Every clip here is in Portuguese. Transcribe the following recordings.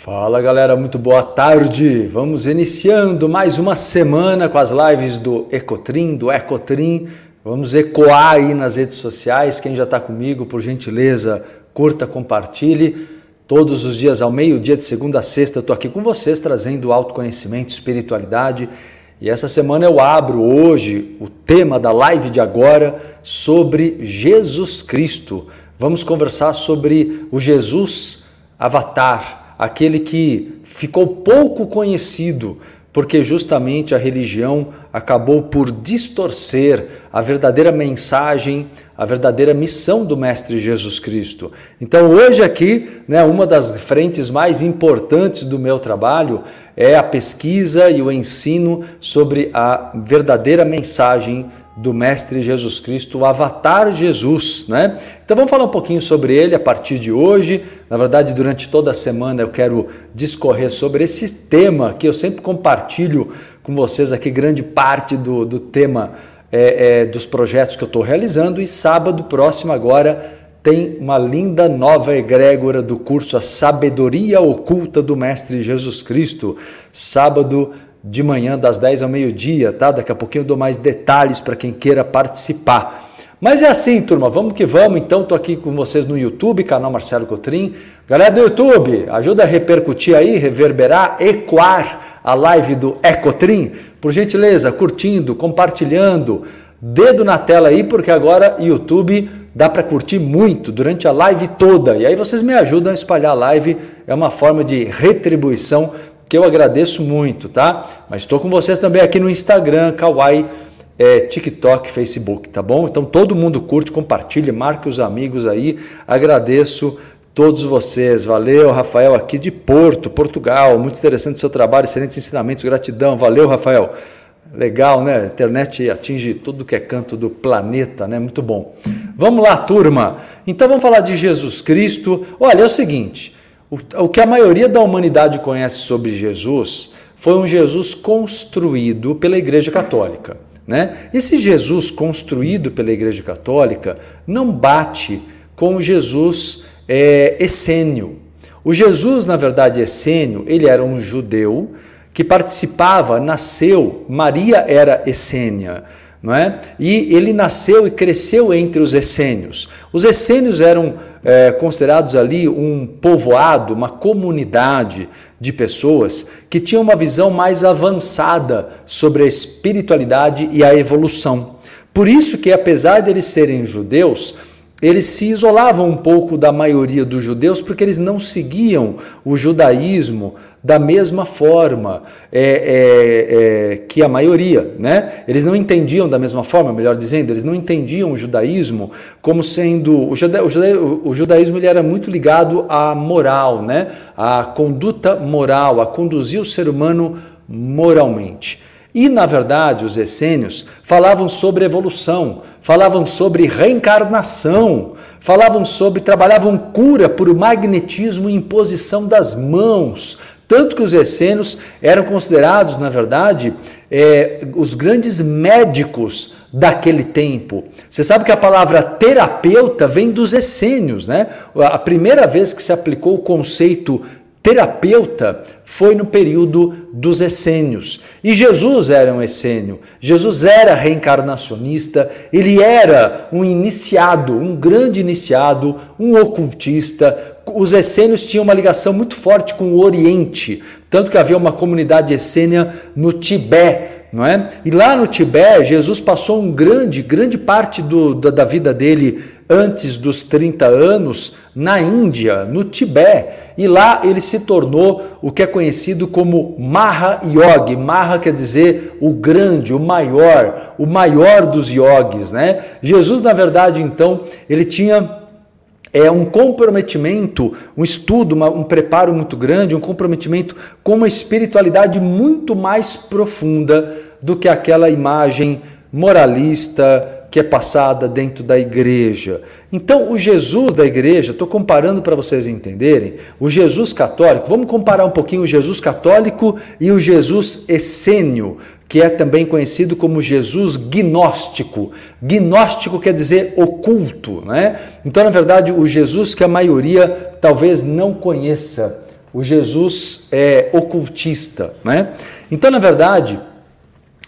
Fala galera, muito boa tarde. Vamos iniciando mais uma semana com as lives do Ecotrim, do Ecotrim. Vamos ecoar aí nas redes sociais. Quem já está comigo, por gentileza, curta, compartilhe. Todos os dias ao meio-dia, de segunda a sexta, eu estou aqui com vocês trazendo autoconhecimento, espiritualidade. E essa semana eu abro hoje o tema da live de agora sobre Jesus Cristo. Vamos conversar sobre o Jesus Avatar aquele que ficou pouco conhecido, porque justamente a religião acabou por distorcer a verdadeira mensagem, a verdadeira missão do Mestre Jesus Cristo. Então, hoje aqui, né, uma das frentes mais importantes do meu trabalho é a pesquisa e o ensino sobre a verdadeira mensagem do Mestre Jesus Cristo, o Avatar Jesus, né? Então vamos falar um pouquinho sobre ele a partir de hoje. Na verdade, durante toda a semana eu quero discorrer sobre esse tema que eu sempre compartilho com vocês aqui, grande parte do, do tema é, é, dos projetos que eu estou realizando. E sábado próximo agora tem uma linda nova egrégora do curso A Sabedoria Oculta do Mestre Jesus Cristo. Sábado de manhã, das 10 ao meio-dia, tá? Daqui a pouquinho eu dou mais detalhes para quem queira participar. Mas é assim, turma, vamos que vamos. Então, estou aqui com vocês no YouTube, canal Marcelo Cotrim. Galera do YouTube, ajuda a repercutir aí, reverberar, ecoar a live do Ecotrim. Por gentileza, curtindo, compartilhando, dedo na tela aí, porque agora YouTube dá para curtir muito durante a live toda. E aí vocês me ajudam a espalhar a live, é uma forma de retribuição que eu agradeço muito, tá? Mas estou com vocês também aqui no Instagram, Kawaii, é, TikTok, Facebook, tá bom? Então todo mundo curte, compartilha, marque os amigos aí. Agradeço todos vocês. Valeu, Rafael, aqui de Porto, Portugal. Muito interessante seu trabalho, excelentes ensinamentos, gratidão. Valeu, Rafael. Legal, né? A internet atinge tudo que é canto do planeta, né? Muito bom. Vamos lá, turma. Então vamos falar de Jesus Cristo. Olha, é o seguinte: o, que a maioria da humanidade conhece sobre Jesus foi um Jesus construído pela Igreja Católica. Né? Esse Jesus construído pela Igreja Católica não bate com o Jesus é, essênio. O Jesus, na verdade, essênio, ele era um judeu que participava, nasceu, Maria era essênia, não é? E ele nasceu e cresceu entre os essênios. Os essênios eram é, considerados ali um povoado, uma comunidade de pessoas que tinham uma visão mais avançada sobre a espiritualidade e a evolução. Por isso que, apesar de eles serem judeus, eles se isolavam um pouco da maioria dos judeus porque eles não seguiam o judaísmo da mesma forma é, é, é, que a maioria, né? Eles não entendiam da mesma forma, melhor dizendo, eles não entendiam o judaísmo como sendo o, juda, o, juda, o judaísmo ele era muito ligado à moral, né? À conduta moral, a conduzir o ser humano moralmente. E na verdade, os essênios falavam sobre evolução, falavam sobre reencarnação, falavam sobre trabalhavam cura por magnetismo e imposição das mãos, tanto que os essênios eram considerados, na verdade, é, os grandes médicos daquele tempo. Você sabe que a palavra terapeuta vem dos essênios, né? A primeira vez que se aplicou o conceito terapeuta foi no período dos essênios. E Jesus era um essênio. Jesus era reencarnacionista, ele era um iniciado, um grande iniciado, um ocultista, os essênios tinham uma ligação muito forte com o Oriente, tanto que havia uma comunidade essênia no Tibete, não é? E lá no Tibete, Jesus passou um grande, grande parte do, da, da vida dele antes dos 30 anos na Índia, no Tibete. E lá ele se tornou o que é conhecido como Maha Yogi. Maha quer dizer o grande, o maior, o maior dos yogis, né? Jesus, na verdade, então, ele tinha é um comprometimento, um estudo, uma, um preparo muito grande, um comprometimento com uma espiritualidade muito mais profunda do que aquela imagem moralista que é passada dentro da igreja. Então, o Jesus da igreja, estou comparando para vocês entenderem, o Jesus católico, vamos comparar um pouquinho o Jesus católico e o Jesus essênio, que é também conhecido como Jesus gnóstico. Gnóstico quer dizer oculto, né? Então, na verdade, o Jesus que a maioria talvez não conheça o Jesus é, ocultista. Né? Então, na verdade,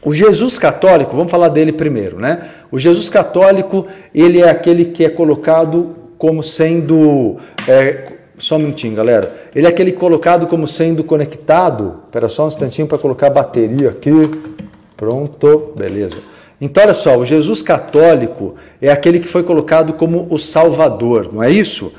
o Jesus católico, vamos falar dele primeiro, né? O Jesus católico, ele é aquele que é colocado como sendo. É, só um minutinho, galera. Ele é aquele colocado como sendo conectado. Espera só um instantinho para colocar a bateria aqui. Pronto, beleza. Então, olha só, o Jesus católico é aquele que foi colocado como o Salvador, não é isso?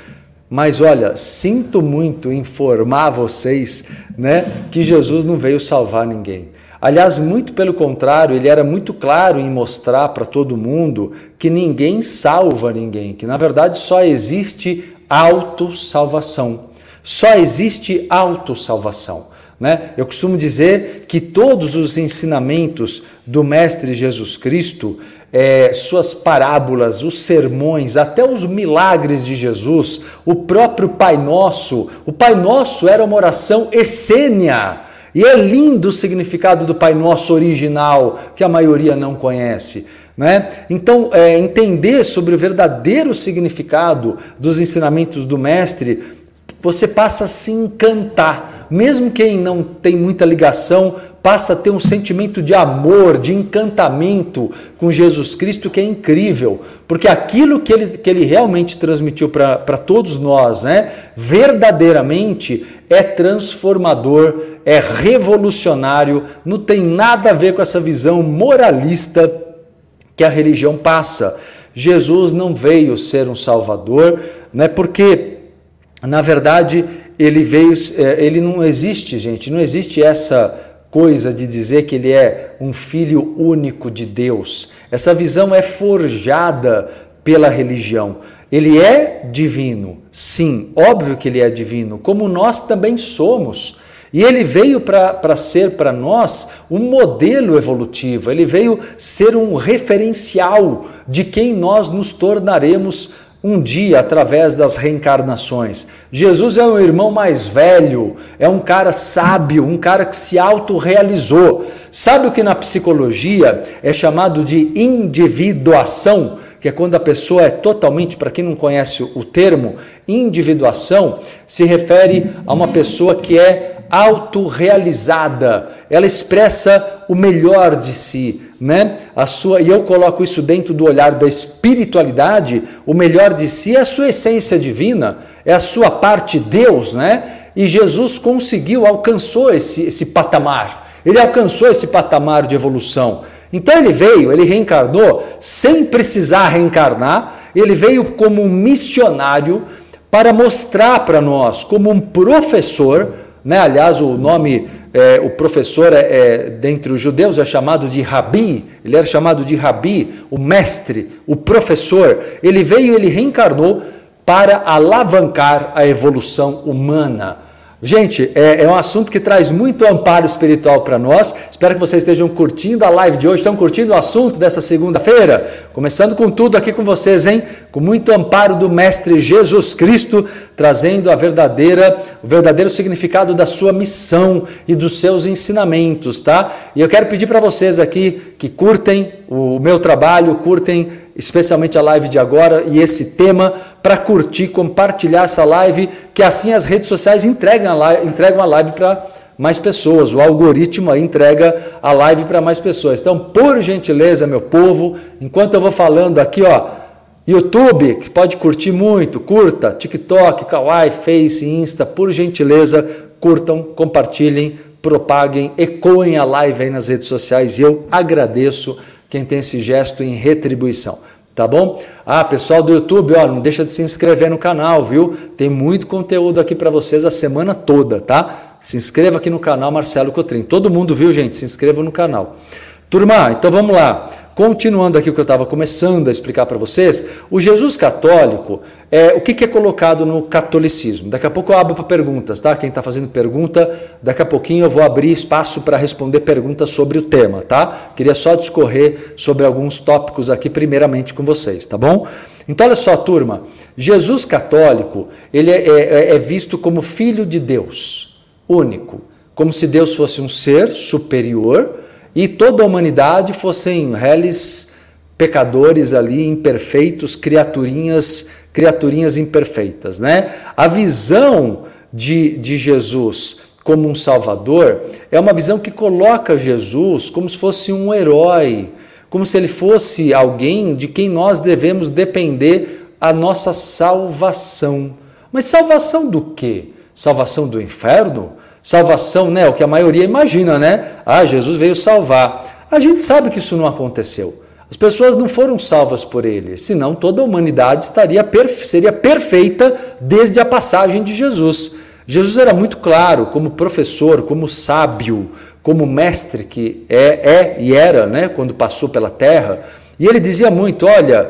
Mas olha, sinto muito informar vocês, né, que Jesus não veio salvar ninguém. Aliás, muito pelo contrário, ele era muito claro em mostrar para todo mundo que ninguém salva ninguém, que na verdade só existe autossalvação. Só existe autossalvação. Né? Eu costumo dizer que todos os ensinamentos do Mestre Jesus Cristo, é, suas parábolas, os sermões, até os milagres de Jesus, o próprio Pai Nosso, o Pai Nosso era uma oração essênia. E é lindo o significado do Pai Nosso original, que a maioria não conhece. Né? Então, é, entender sobre o verdadeiro significado dos ensinamentos do Mestre, você passa a se encantar mesmo quem não tem muita ligação, passa a ter um sentimento de amor, de encantamento com Jesus Cristo que é incrível, porque aquilo que ele, que ele realmente transmitiu para todos nós, né, verdadeiramente é transformador, é revolucionário, não tem nada a ver com essa visão moralista que a religião passa. Jesus não veio ser um salvador, né, porque na verdade ele veio, é, ele não existe, gente, não existe essa coisa de dizer que ele é um filho único de Deus. Essa visão é forjada pela religião. Ele é divino, sim, óbvio que ele é divino, como nós também somos. E ele veio para ser para nós um modelo evolutivo, ele veio ser um referencial de quem nós nos tornaremos um dia através das reencarnações. Jesus é um irmão mais velho, é um cara sábio, um cara que se autorrealizou. Sabe o que na psicologia é chamado de individuação? Que é quando a pessoa é totalmente, para quem não conhece o termo, individuação se refere a uma pessoa que é autorrealizada. Ela expressa o melhor de si, né? A sua, e eu coloco isso dentro do olhar da espiritualidade, o melhor de si é a sua essência divina, é a sua parte Deus, né? E Jesus conseguiu, alcançou esse, esse patamar. Ele alcançou esse patamar de evolução. Então ele veio, ele reencarnou sem precisar reencarnar, ele veio como um missionário para mostrar para nós, como um professor, né? aliás, o nome é, o professor, é, é, dentre os judeus, é chamado de rabi, ele era chamado de rabi, o mestre, o professor. Ele veio, ele reencarnou para alavancar a evolução humana. Gente, é, é, um assunto que traz muito amparo espiritual para nós. Espero que vocês estejam curtindo a live de hoje. Estão curtindo o assunto dessa segunda-feira? Começando com tudo aqui com vocês, hein? Com muito amparo do Mestre Jesus Cristo, trazendo a verdadeira, o verdadeiro significado da sua missão e dos seus ensinamentos, tá? E eu quero pedir para vocês aqui que curtem o meu trabalho, curtem especialmente a live de agora e esse tema, para curtir, compartilhar essa live, que assim as redes sociais entregam a live, entregam a live para mais pessoas. O algoritmo aí entrega a live para mais pessoas. Então, por gentileza, meu povo, enquanto eu vou falando aqui, ó, YouTube, que pode curtir muito, curta, TikTok, Kawaii, Face, Insta, por gentileza, curtam, compartilhem, propaguem, ecoem a live aí nas redes sociais e eu agradeço quem tem esse gesto em retribuição. Tá bom? Ah, pessoal do YouTube, ó, não deixa de se inscrever no canal, viu? Tem muito conteúdo aqui para vocês a semana toda, tá? Se inscreva aqui no canal Marcelo Cotrim. Todo mundo viu, gente? Se inscreva no canal. Turma, então vamos lá. Continuando aqui o que eu estava começando a explicar para vocês, o Jesus católico, é, o que, que, é colocado no catolicismo? Daqui a pouco eu abro para perguntas, tá? Quem está fazendo pergunta, daqui a pouquinho eu vou abrir espaço para responder perguntas sobre o tema, tá? Queria só discorrer sobre alguns tópicos aqui, primeiramente com vocês, tá bom? Então, olha só, turma, Jesus católico, ele é, é, é visto como filho de Deus, único, como se Deus fosse um ser superior e toda a humanidade fossem reles pecadores ali, imperfeitos, criaturinhas, criaturinhas imperfeitas, né? A visão de, de Jesus como um salvador é uma visão que coloca Jesus como se fosse um herói, como se ele fosse alguém de quem nós devemos depender a nossa salvação. Mas salvação do quê? Salvação do inferno? Salvação, né? O que a maioria imagina, né? Ah, Jesus veio salvar. A gente sabe que isso não aconteceu. As pessoas não foram salvas por ele, senão toda a humanidade estaria seria perfeita desde a passagem de Jesus. Jesus era muito claro como professor, como sábio, como mestre que é, é e era, né, quando passou pela terra. E ele dizia muito: olha,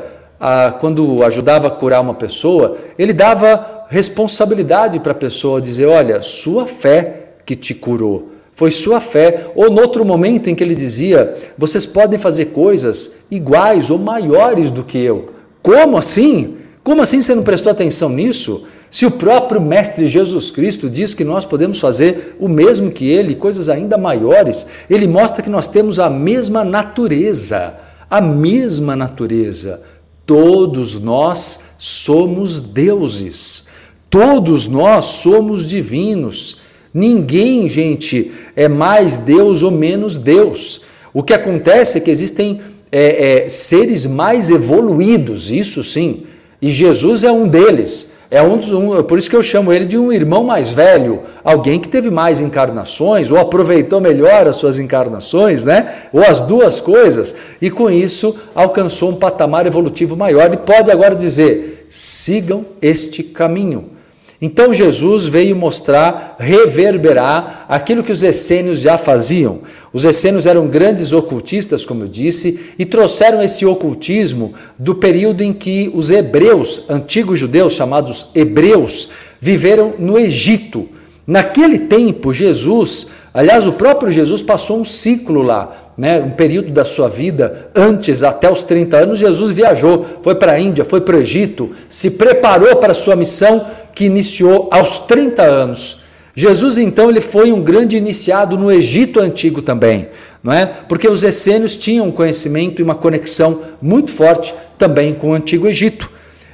quando ajudava a curar uma pessoa, ele dava responsabilidade para a pessoa dizer: olha, sua fé que te curou. Foi sua fé. Ou no outro momento em que ele dizia: vocês podem fazer coisas iguais ou maiores do que eu. Como assim? Como assim você não prestou atenção nisso? Se o próprio Mestre Jesus Cristo diz que nós podemos fazer o mesmo que ele, coisas ainda maiores, ele mostra que nós temos a mesma natureza. A mesma natureza. Todos nós somos deuses. Todos nós somos divinos. Ninguém, gente, é mais Deus ou menos Deus. O que acontece é que existem é, é, seres mais evoluídos, isso sim, e Jesus é um deles. É um dos, um, por isso que eu chamo ele de um irmão mais velho, alguém que teve mais encarnações, ou aproveitou melhor as suas encarnações, né? Ou as duas coisas, e com isso alcançou um patamar evolutivo maior e pode agora dizer: sigam este caminho. Então Jesus veio mostrar, reverberar aquilo que os essênios já faziam. Os essênios eram grandes ocultistas, como eu disse, e trouxeram esse ocultismo do período em que os hebreus, antigos judeus chamados hebreus, viveram no Egito. Naquele tempo, Jesus, aliás, o próprio Jesus passou um ciclo lá, né, um período da sua vida, antes, até os 30 anos, Jesus viajou, foi para a Índia, foi para o Egito, se preparou para a sua missão que iniciou aos 30 anos. Jesus então ele foi um grande iniciado no Egito antigo também, não é? Porque os essênios tinham um conhecimento e uma conexão muito forte também com o antigo Egito.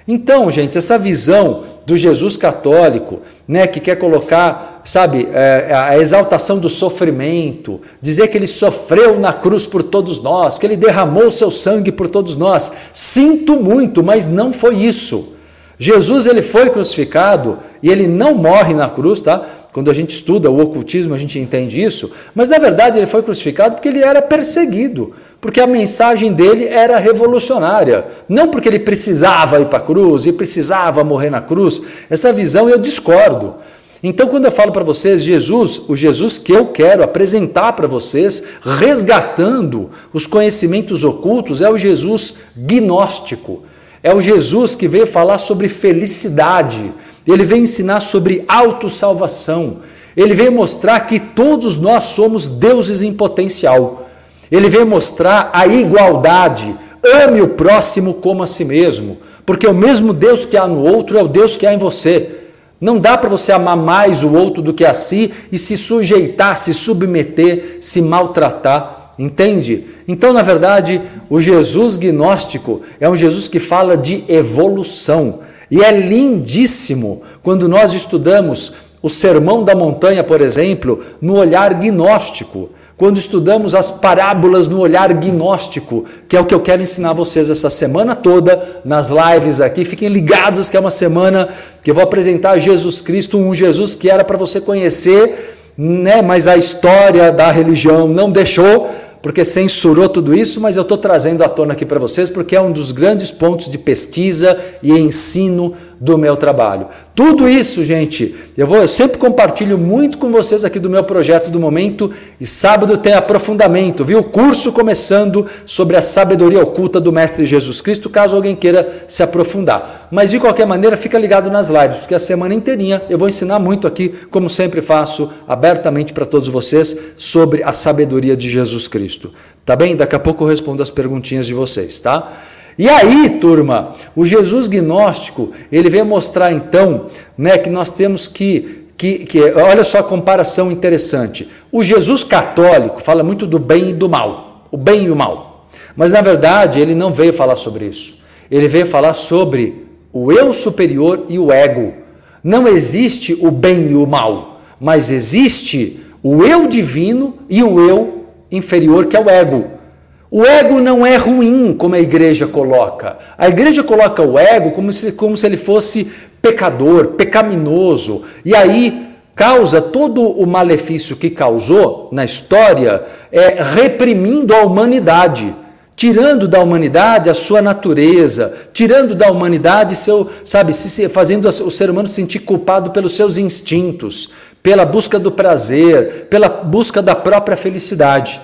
Então, gente, essa visão do Jesus católico, né, que quer colocar, sabe, é, a exaltação do sofrimento, dizer que ele sofreu na cruz por todos nós, que ele derramou seu sangue por todos nós. Sinto muito, mas não foi isso. Jesus ele foi crucificado e ele não morre na cruz, tá? Quando a gente estuda o ocultismo, a gente entende isso, mas na verdade ele foi crucificado porque ele era perseguido, porque a mensagem dele era revolucionária, não porque ele precisava ir para a cruz e precisava morrer na cruz. Essa visão eu discordo. Então, quando eu falo para vocês, Jesus, o Jesus que eu quero apresentar para vocês, resgatando os conhecimentos ocultos, é o Jesus gnóstico. É o Jesus que veio falar sobre felicidade, ele veio ensinar sobre autossalvação, ele veio mostrar que todos nós somos deuses em potencial, ele veio mostrar a igualdade, ame o próximo como a si mesmo, porque o mesmo Deus que há no outro é o Deus que há em você. Não dá para você amar mais o outro do que a si e se sujeitar, se submeter, se maltratar. Entende? Então, na verdade, o Jesus gnóstico é um Jesus que fala de evolução. E é lindíssimo quando nós estudamos o Sermão da Montanha, por exemplo, no olhar gnóstico. Quando estudamos as parábolas no olhar gnóstico, que é o que eu quero ensinar vocês essa semana toda nas lives aqui. Fiquem ligados que é uma semana que eu vou apresentar Jesus Cristo, um Jesus que era para você conhecer, né? mas a história da religião não deixou porque censurou tudo isso, mas eu estou trazendo à tona aqui para vocês porque é um dos grandes pontos de pesquisa e ensino do meu trabalho. Tudo isso, gente, eu vou, eu sempre compartilho muito com vocês aqui do meu projeto do momento e sábado tem aprofundamento, viu? Curso começando sobre a sabedoria oculta do mestre Jesus Cristo, caso alguém queira se aprofundar. Mas de qualquer maneira, fica ligado nas lives, porque a semana inteirinha eu vou ensinar muito aqui, como sempre faço, abertamente para todos vocês sobre a sabedoria de Jesus Cristo. Tá bem? Daqui a pouco eu respondo as perguntinhas de vocês, tá? E aí, turma, o Jesus gnóstico, ele vem mostrar então, né, que nós temos que que, que, olha só a comparação interessante. O Jesus católico fala muito do bem e do mal, o bem e o mal. Mas na verdade, ele não veio falar sobre isso. Ele veio falar sobre o eu superior e o ego. Não existe o bem e o mal, mas existe o eu divino e o eu inferior, que é o ego. O ego não é ruim, como a igreja coloca. A igreja coloca o ego como se, como se ele fosse pecador, pecaminoso. E aí causa todo o malefício que causou na história, é, reprimindo a humanidade tirando da humanidade a sua natureza, tirando da humanidade seu, sabe, se, fazendo o ser humano se sentir culpado pelos seus instintos, pela busca do prazer, pela busca da própria felicidade.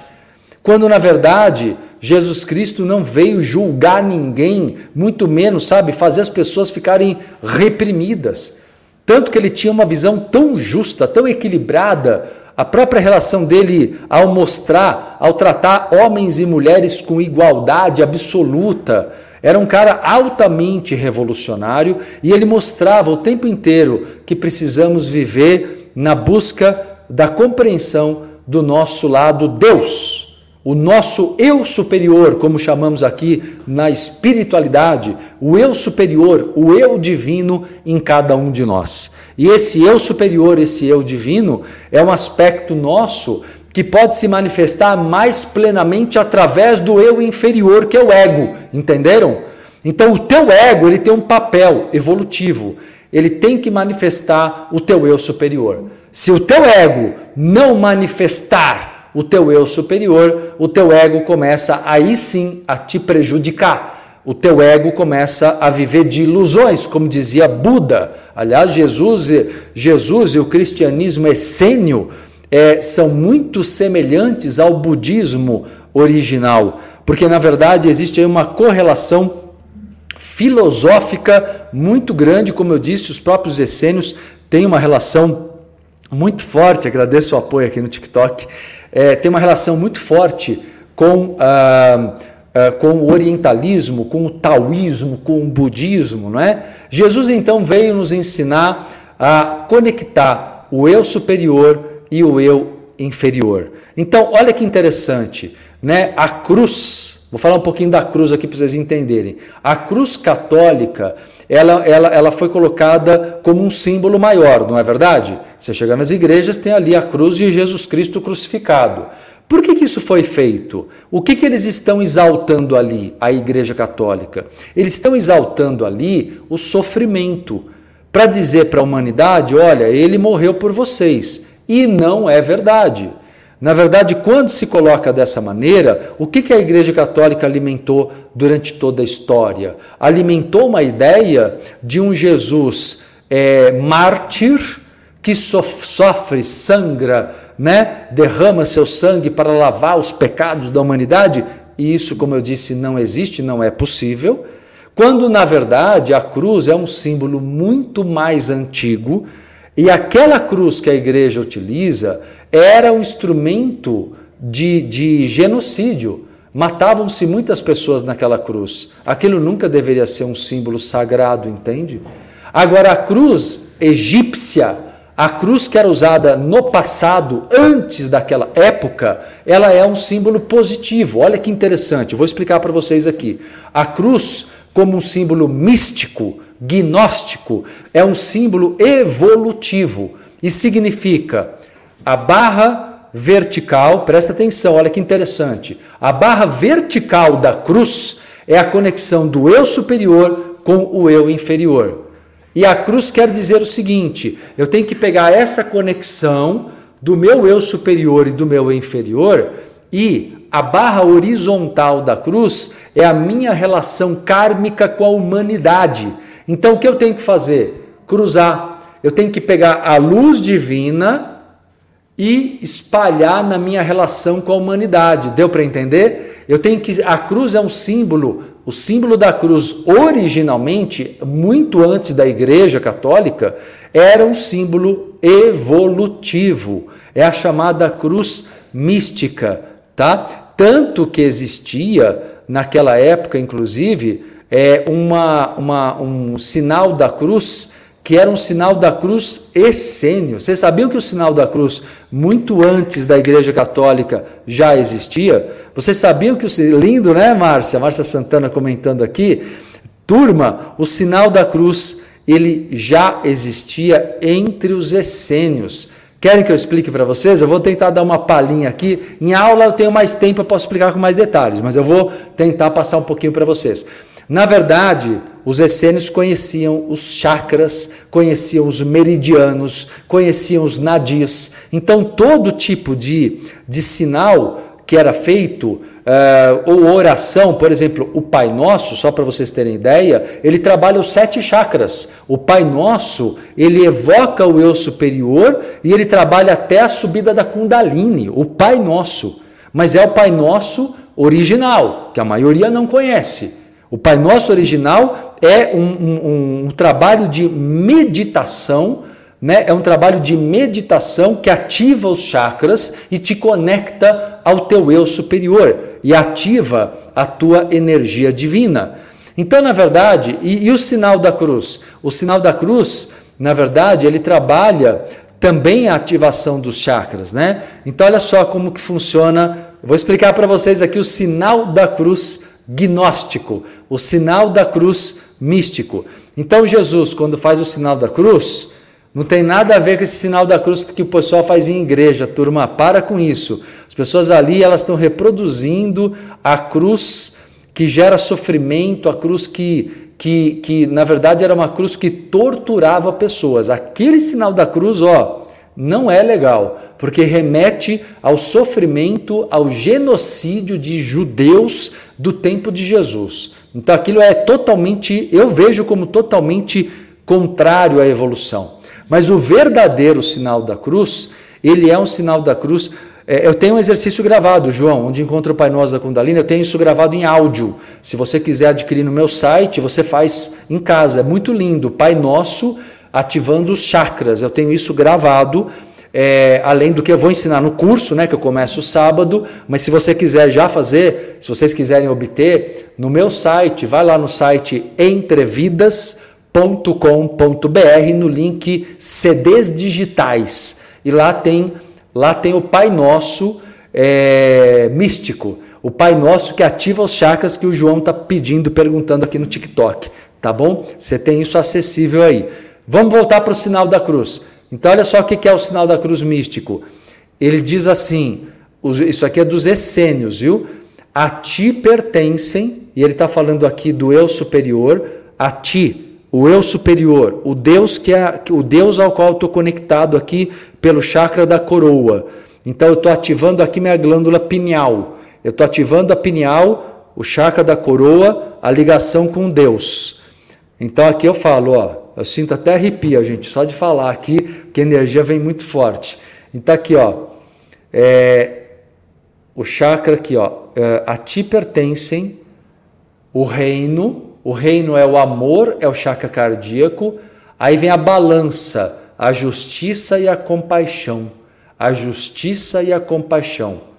Quando na verdade Jesus Cristo não veio julgar ninguém, muito menos, sabe, fazer as pessoas ficarem reprimidas. Tanto que ele tinha uma visão tão justa, tão equilibrada a própria relação dele ao mostrar, ao tratar homens e mulheres com igualdade absoluta, era um cara altamente revolucionário e ele mostrava o tempo inteiro que precisamos viver na busca da compreensão do nosso lado Deus o nosso eu superior, como chamamos aqui na espiritualidade, o eu superior, o eu divino em cada um de nós. E esse eu superior, esse eu divino, é um aspecto nosso que pode se manifestar mais plenamente através do eu inferior, que é o ego, entenderam? Então o teu ego, ele tem um papel evolutivo. Ele tem que manifestar o teu eu superior. Se o teu ego não manifestar o teu eu superior, o teu ego começa aí sim a te prejudicar. O teu ego começa a viver de ilusões, como dizia Buda. Aliás, Jesus, Jesus e o cristianismo essênio é, são muito semelhantes ao budismo original, porque na verdade existe uma correlação filosófica muito grande, como eu disse, os próprios essênios têm uma relação muito forte. Agradeço o apoio aqui no TikTok é, tem uma relação muito forte com, ah, ah, com o orientalismo, com o taoísmo, com o budismo, não é? Jesus então veio nos ensinar a conectar o eu superior e o eu inferior. Então, olha que interessante, né? A cruz, vou falar um pouquinho da cruz aqui para vocês entenderem. A cruz católica, ela, ela, ela foi colocada como um símbolo maior, não é verdade? Você chega nas igrejas, tem ali a cruz de Jesus Cristo crucificado. Por que, que isso foi feito? O que, que eles estão exaltando ali, a Igreja Católica? Eles estão exaltando ali o sofrimento, para dizer para a humanidade: olha, ele morreu por vocês. E não é verdade. Na verdade, quando se coloca dessa maneira, o que, que a Igreja Católica alimentou durante toda a história? Alimentou uma ideia de um Jesus é, mártir que sofre, sangra, né? derrama seu sangue para lavar os pecados da humanidade. E isso, como eu disse, não existe, não é possível. Quando na verdade a cruz é um símbolo muito mais antigo e aquela cruz que a igreja utiliza era um instrumento de, de genocídio. Matavam-se muitas pessoas naquela cruz. Aquilo nunca deveria ser um símbolo sagrado, entende? Agora, a cruz egípcia, a cruz que era usada no passado, antes daquela época, ela é um símbolo positivo. Olha que interessante, vou explicar para vocês aqui. A cruz, como um símbolo místico, gnóstico, é um símbolo evolutivo e significa a barra vertical, presta atenção, olha que interessante. A barra vertical da cruz é a conexão do eu superior com o eu inferior. E a cruz quer dizer o seguinte: eu tenho que pegar essa conexão do meu eu superior e do meu inferior e a barra horizontal da cruz é a minha relação kármica com a humanidade. Então o que eu tenho que fazer? Cruzar. Eu tenho que pegar a luz divina e espalhar na minha relação com a humanidade. Deu para entender? Eu tenho que a cruz é um símbolo, o símbolo da cruz originalmente, muito antes da Igreja Católica, era um símbolo evolutivo. É a chamada cruz mística, tá? Tanto que existia naquela época, inclusive, é uma, uma um sinal da cruz que era um sinal da cruz essênio. Vocês sabiam que o sinal da cruz, muito antes da Igreja Católica, já existia? Vocês sabiam que o lindo, né, Márcia? Márcia Santana comentando aqui. Turma, o sinal da cruz ele já existia entre os essênios. Querem que eu explique para vocês? Eu vou tentar dar uma palhinha aqui. Em aula eu tenho mais tempo, eu posso explicar com mais detalhes, mas eu vou tentar passar um pouquinho para vocês. Na verdade, os essênios conheciam os chakras, conheciam os meridianos, conheciam os nadis. Então, todo tipo de, de sinal que era feito uh, ou oração, por exemplo, o Pai Nosso, só para vocês terem ideia, ele trabalha os sete chakras. O Pai Nosso, ele evoca o eu superior e ele trabalha até a subida da Kundalini, o Pai Nosso. Mas é o Pai Nosso original, que a maioria não conhece. O Pai Nosso original é um, um, um trabalho de meditação né? É um trabalho de meditação que ativa os chakras e te conecta ao teu eu superior e ativa a tua energia divina. Então, na verdade, e, e o sinal da cruz? O sinal da cruz, na verdade, ele trabalha também a ativação dos chakras, né? Então, olha só como que funciona. vou explicar para vocês aqui o sinal da cruz gnóstico, o sinal da cruz místico. Então, Jesus, quando faz o sinal da cruz, não tem nada a ver com esse sinal da cruz que o pessoal faz em igreja, turma. Para com isso. As pessoas ali elas estão reproduzindo a cruz que gera sofrimento, a cruz que, que, que na verdade era uma cruz que torturava pessoas. Aquele sinal da cruz, ó, não é legal, porque remete ao sofrimento, ao genocídio de judeus do tempo de Jesus. Então aquilo é totalmente, eu vejo como totalmente contrário à evolução. Mas o verdadeiro sinal da cruz, ele é um sinal da cruz. É, eu tenho um exercício gravado, João, onde encontra o Pai Nosso da Kundalini, eu tenho isso gravado em áudio. Se você quiser adquirir no meu site, você faz em casa. É muito lindo. Pai Nosso ativando os chakras. Eu tenho isso gravado. É, além do que eu vou ensinar no curso, né, que eu começo sábado, mas se você quiser já fazer, se vocês quiserem obter, no meu site, vai lá no site Entrevidas com.br no link CDs digitais e lá tem lá tem o Pai Nosso é, místico, o Pai Nosso que ativa os chakras que o João está pedindo, perguntando aqui no TikTok, tá bom? Você tem isso acessível aí. Vamos voltar para o sinal da cruz. Então olha só o que é o sinal da cruz místico. Ele diz assim, isso aqui é dos essênios, viu? A ti pertencem, e ele está falando aqui do eu superior, a ti o eu superior, o Deus que é o Deus ao qual estou conectado aqui pelo chakra da coroa. Então eu estou ativando aqui minha glândula pineal. Eu estou ativando a pineal, o chakra da coroa, a ligação com Deus. Então aqui eu falo, ó, eu sinto até arrepia, gente, só de falar aqui, que a energia vem muito forte. Então aqui, ó, é, o chakra aqui, ó, é, a ti pertencem o reino, o reino é o amor, é o chakra cardíaco. Aí vem a balança, a justiça e a compaixão. A justiça e a compaixão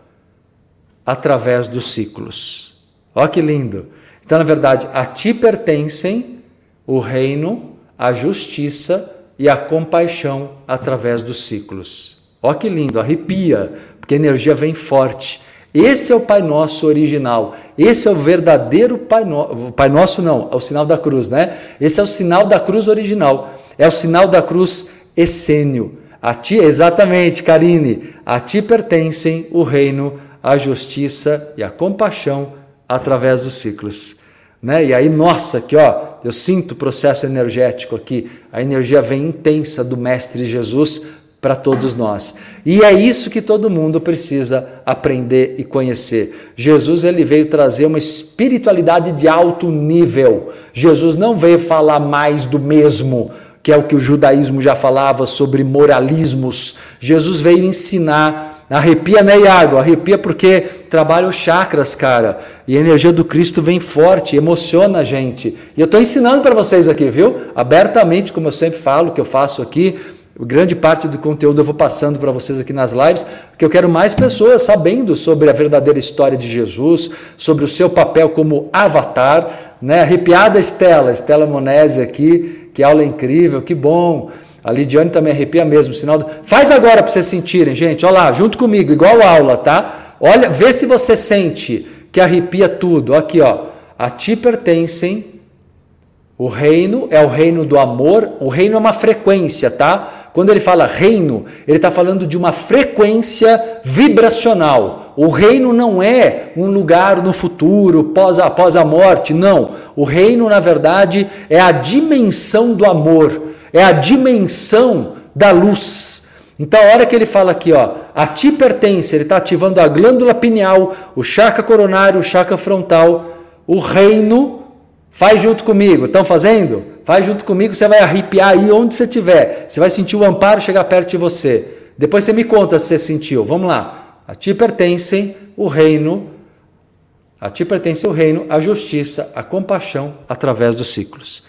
através dos ciclos. Olha que lindo. Então, na verdade, a ti pertencem o reino, a justiça e a compaixão através dos ciclos. Olha que lindo, arrepia, porque a energia vem forte. Esse é o Pai Nosso original. Esse é o verdadeiro Pai Nosso. Pai Nosso não, é o sinal da cruz, né? Esse é o sinal da cruz original. É o sinal da cruz essênio. A ti, exatamente, Karine, a ti pertencem o reino, a justiça e a compaixão através dos ciclos. Né? E aí, nossa, aqui ó, eu sinto o processo energético aqui, a energia vem intensa do Mestre Jesus para todos nós. E é isso que todo mundo precisa aprender e conhecer. Jesus ele veio trazer uma espiritualidade de alto nível. Jesus não veio falar mais do mesmo, que é o que o judaísmo já falava sobre moralismos. Jesus veio ensinar. Arrepia, né, Iago? Arrepia porque trabalha os chakras, cara. E a energia do Cristo vem forte, emociona a gente. E eu estou ensinando para vocês aqui, viu? Abertamente, como eu sempre falo, que eu faço aqui Grande parte do conteúdo eu vou passando para vocês aqui nas lives, porque eu quero mais pessoas sabendo sobre a verdadeira história de Jesus, sobre o seu papel como avatar. Né? Arrepiada Estela, Estela Monese aqui, que aula incrível, que bom. A Lidiane também arrepia mesmo. Sinal do... Faz agora para vocês sentirem, gente. Olha lá, junto comigo, igual aula, tá? Olha, vê se você sente que arrepia tudo. Aqui, ó. A ti pertencem O reino é o reino do amor, o reino é uma frequência, tá? Quando ele fala reino, ele está falando de uma frequência vibracional. O reino não é um lugar no futuro, após a, após a morte, não. O reino, na verdade, é a dimensão do amor, é a dimensão da luz. Então, a hora que ele fala aqui, ó, a ti pertence, ele está ativando a glândula pineal, o chakra coronário, o chakra frontal, o reino Faz junto comigo. Estão fazendo? Faz junto comigo, você vai arrepiar aí onde você estiver. Você vai sentir o amparo chegar perto de você. Depois você me conta se você sentiu. Vamos lá. A ti pertencem o reino, a ti pertence o reino, a justiça, a compaixão através dos ciclos.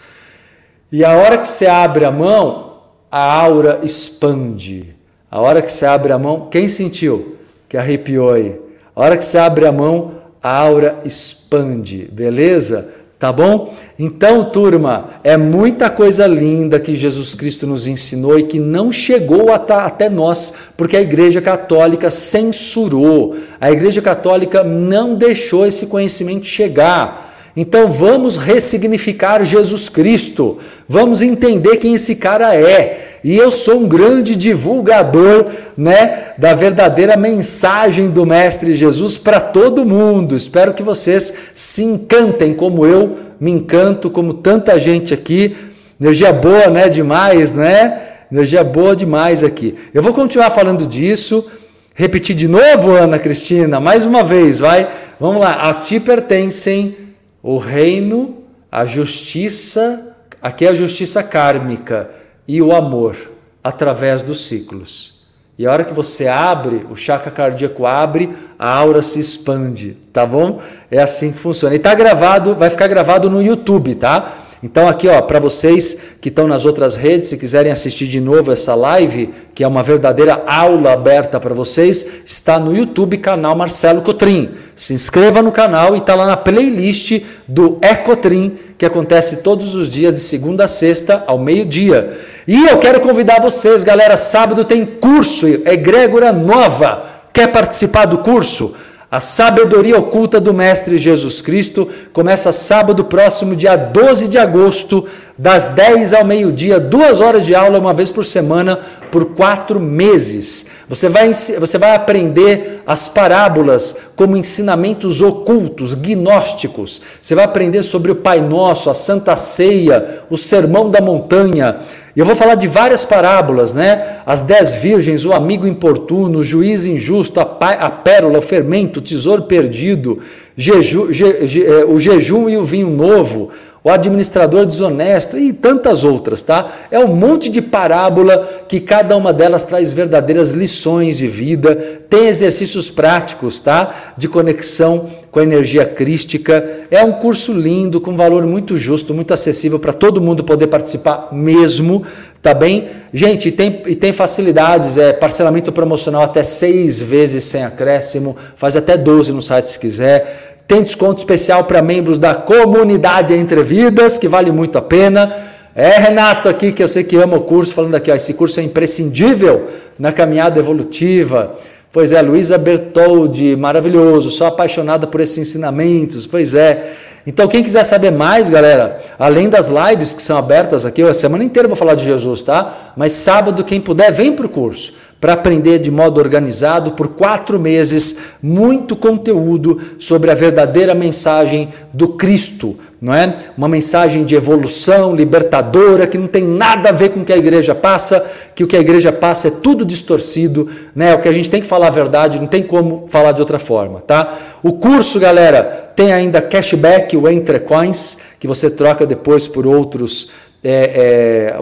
E a hora que você abre a mão, a aura expande. A hora que você abre a mão, quem sentiu que arrepiou aí? A hora que você abre a mão, a aura expande, beleza? Tá bom? Então, turma, é muita coisa linda que Jesus Cristo nos ensinou e que não chegou até nós, porque a Igreja Católica censurou. A Igreja Católica não deixou esse conhecimento chegar. Então vamos ressignificar Jesus Cristo, vamos entender quem esse cara é. E eu sou um grande divulgador, né, da verdadeira mensagem do mestre Jesus para todo mundo. Espero que vocês se encantem como eu me encanto, como tanta gente aqui. Energia boa, né, demais, né? Energia boa demais aqui. Eu vou continuar falando disso. Repetir de novo, Ana Cristina, mais uma vez, vai. Vamos lá. A ti pertencem o reino, a justiça, aqui é a justiça kármica e o amor através dos ciclos. E a hora que você abre, o chakra cardíaco abre, a aura se expande, tá bom? É assim que funciona. E tá gravado, vai ficar gravado no YouTube, tá? Então aqui, ó, para vocês que estão nas outras redes, se quiserem assistir de novo essa live, que é uma verdadeira aula aberta para vocês, está no YouTube canal Marcelo Cotrim. Se inscreva no canal e está lá na playlist do Ecotrim, que acontece todos os dias de segunda a sexta ao meio-dia. E eu quero convidar vocês, galera, sábado tem curso, egrégora nova. Quer participar do curso? A sabedoria oculta do Mestre Jesus Cristo começa sábado próximo, dia 12 de agosto, das 10 ao meio-dia, duas horas de aula, uma vez por semana, por quatro meses. Você vai, você vai aprender as parábolas como ensinamentos ocultos, gnósticos. Você vai aprender sobre o Pai Nosso, a Santa Ceia, o Sermão da Montanha. E eu vou falar de várias parábolas, né? As dez virgens, o amigo importuno, o juiz injusto, a, a pérola, o fermento, o tesouro perdido, jeju, je, je, é, o jejum e o vinho novo, o administrador desonesto e tantas outras, tá? É um monte de parábola que cada uma delas traz verdadeiras lições de vida, tem exercícios práticos, tá? De conexão com a energia crística. É um curso lindo, com valor muito justo, muito acessível para todo mundo poder participar mesmo, tá bem? Gente, tem, e tem facilidades, é parcelamento promocional até seis vezes sem acréscimo, faz até 12 no site se quiser. Tem desconto especial para membros da comunidade Entre Vidas, que vale muito a pena. É, Renato, aqui que eu sei que ama o curso, falando aqui, ó, esse curso é imprescindível na caminhada evolutiva. Pois é, Luísa Bertoldi, maravilhoso, sou apaixonada por esses ensinamentos. Pois é. Então, quem quiser saber mais, galera, além das lives que são abertas aqui, a semana inteira eu vou falar de Jesus, tá? Mas sábado, quem puder, vem para o curso para aprender de modo organizado por quatro meses muito conteúdo sobre a verdadeira mensagem do Cristo, não é? Uma mensagem de evolução libertadora que não tem nada a ver com o que a igreja passa, que o que a igreja passa é tudo distorcido, né? O que a gente tem que falar a verdade, não tem como falar de outra forma, tá? O curso, galera, tem ainda cashback, o Entre Coins, que você troca depois por outros é,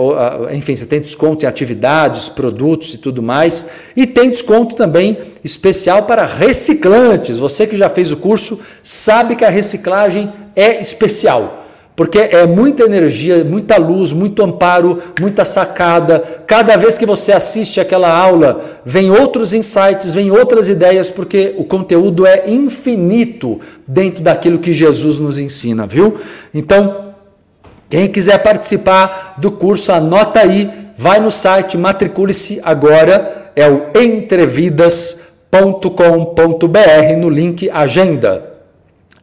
é, enfim, você tem desconto em atividades, produtos e tudo mais. E tem desconto também especial para reciclantes. Você que já fez o curso sabe que a reciclagem é especial. Porque é muita energia, muita luz, muito amparo, muita sacada. Cada vez que você assiste aquela aula, vem outros insights, vem outras ideias, porque o conteúdo é infinito dentro daquilo que Jesus nos ensina, viu? Então, quem quiser participar do curso, anota aí, vai no site, matricule-se agora, é o entrevidas.com.br no link agenda.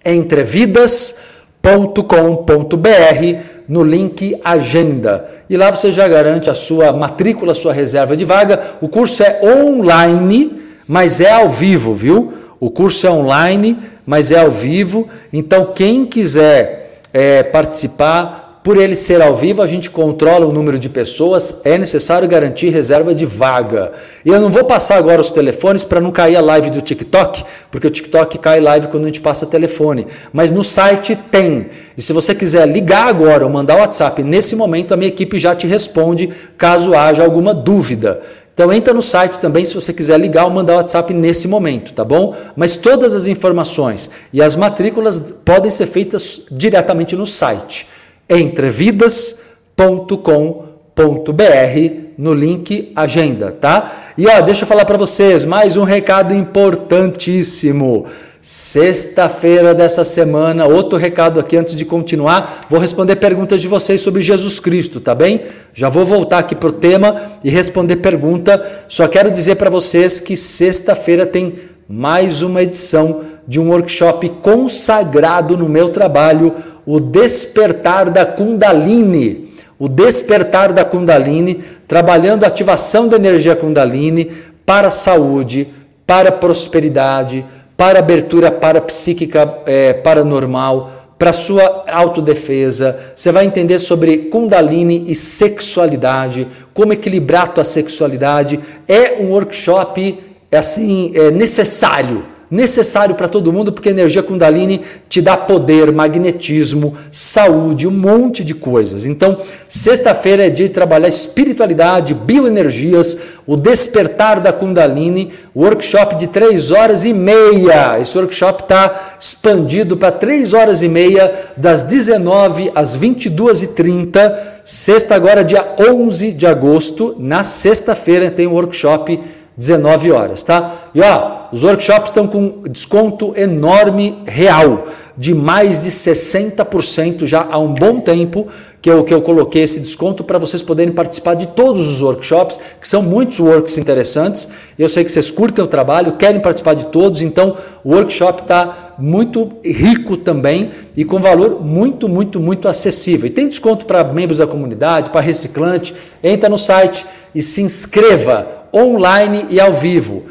entrevidas.com.br no link Agenda. E lá você já garante a sua matrícula, a sua reserva de vaga. O curso é online, mas é ao vivo, viu? O curso é online, mas é ao vivo. Então, quem quiser é, participar, por ele ser ao vivo, a gente controla o número de pessoas, é necessário garantir reserva de vaga. E eu não vou passar agora os telefones para não cair a live do TikTok, porque o TikTok cai live quando a gente passa telefone. Mas no site tem. E se você quiser ligar agora ou mandar WhatsApp, nesse momento a minha equipe já te responde caso haja alguma dúvida. Então entra no site também se você quiser ligar ou mandar WhatsApp nesse momento, tá bom? Mas todas as informações e as matrículas podem ser feitas diretamente no site entrevidas.com.br no link agenda, tá? E ó, deixa eu falar para vocês mais um recado importantíssimo. Sexta-feira dessa semana, outro recado aqui antes de continuar, vou responder perguntas de vocês sobre Jesus Cristo, tá bem? Já vou voltar aqui pro tema e responder pergunta. Só quero dizer para vocês que sexta-feira tem mais uma edição de um workshop consagrado no meu trabalho o despertar da Kundalini. O despertar da Kundalini, trabalhando a ativação da energia Kundalini para a saúde, para a prosperidade, para a abertura parapsíquica é, paranormal, para sua autodefesa. Você vai entender sobre Kundalini e sexualidade, como equilibrar tua sexualidade. É um workshop é assim é necessário necessário para todo mundo, porque a energia Kundalini te dá poder, magnetismo, saúde, um monte de coisas. Então, sexta-feira é dia de trabalhar espiritualidade, bioenergias, o despertar da Kundalini, workshop de 3 horas e meia. Esse workshop está expandido para 3 horas e meia, das 19 às 22h30. Sexta, agora, dia 11 de agosto, na sexta-feira, tem um workshop 19 horas, tá? E ó, os workshops estão com desconto enorme real, de mais de 60% já há um bom tempo que eu, que eu coloquei esse desconto para vocês poderem participar de todos os workshops, que são muitos works interessantes. Eu sei que vocês curtem o trabalho, querem participar de todos, então o workshop está muito rico também e com valor muito, muito, muito acessível. E tem desconto para membros da comunidade, para reciclante. Entra no site e se inscreva online e ao vivo.